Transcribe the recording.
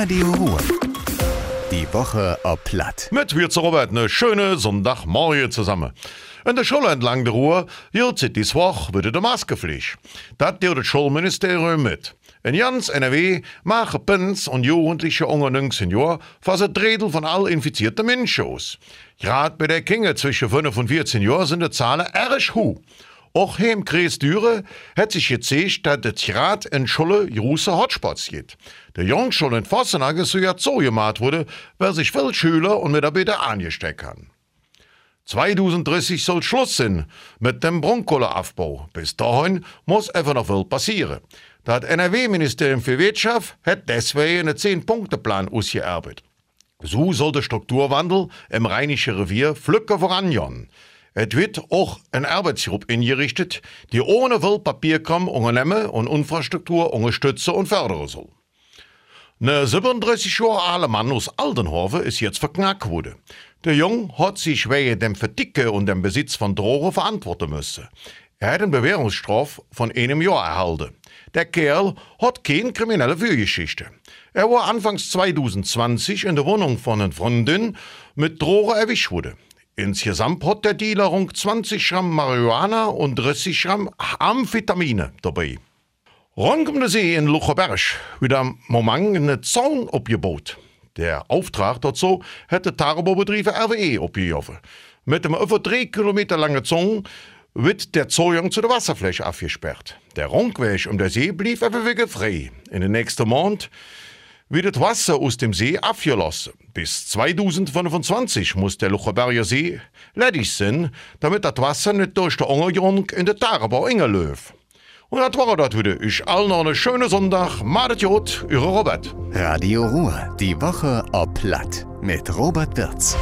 Radio Ruhr. Die Woche ob Platt. Mit wir zu Robert eine schöne Sonntagmorgen zusammen. In der Schule entlang der Ruhr wird seit dies Woche wieder die Maskepflicht. Das tut das Schulministerium mit. In ganz NRW machen Pins und Jugendliche unter 19 Jahren fast ein Drittel von all infizierten Menschen aus. Gerade bei der Kinder zwischen 5 und 14 Jahren sind die Zahlen erg hoch. Auch hier im Kreis Düre hat sich gezeigt, dass es gerade in Schule große Hotspots gibt. Der Jungschule in soll ja so gemacht wurde, weil sich viele Schüler und Mitarbeiter angesteckt haben. 2030 soll Schluss sein mit dem Braunkohleabbau. Bis dahin muss einfach noch viel passieren. Das NRW-Ministerium für Wirtschaft hat deswegen einen 10-Punkte-Plan ausgearbeitet. So soll der Strukturwandel im Rheinischen Revier flücker vorangehen. Es wird auch ein Arbeitsgruppe eingerichtet, die ohne viel Papierkram Unternehmen und Infrastruktur unterstützen und fördern soll. Ein 37 Jahre alter Mann aus Aldenhoven ist jetzt verknackt worden. Der Jung hat sich wegen dem Verticken und dem Besitz von Drogen verantworten müssen. Er hat eine Bewährungsstrafe von einem Jahr erhalten. Der Kerl hat keine kriminelle Vorgeschichte. Er war anfangs 2020 in der Wohnung von einer Freundin mit Drogen erwischt worden. Insgesamt hat der Dealer rund 20 Gramm Marihuana und 30 Gramm Amphetamine dabei. Rund um den See in Lucherberg wird am Moment eine Zaun abgebaut. Der Auftrag dazu hat der Tagebaubetrieb RWE abgeworfen. Mit einem über drei Kilometer langen Zaun wird der Zugang zu der Wasserfläche abgesperrt. Der Rundweg um den See blieb aber wieder frei. In den nächsten Monat wird das Wasser aus dem See abgelassen. Bis 2025 muss der Lucherberger See ledig sein, damit das Wasser nicht durch den Untergrund in den Tagebau läuft. Und das war das wieder. Ich allen noch einen schönen Sonntag. Madet Jod, Ihre Robert. Radio Ruhr. Die Woche ob Platt. Mit Robert Wirz.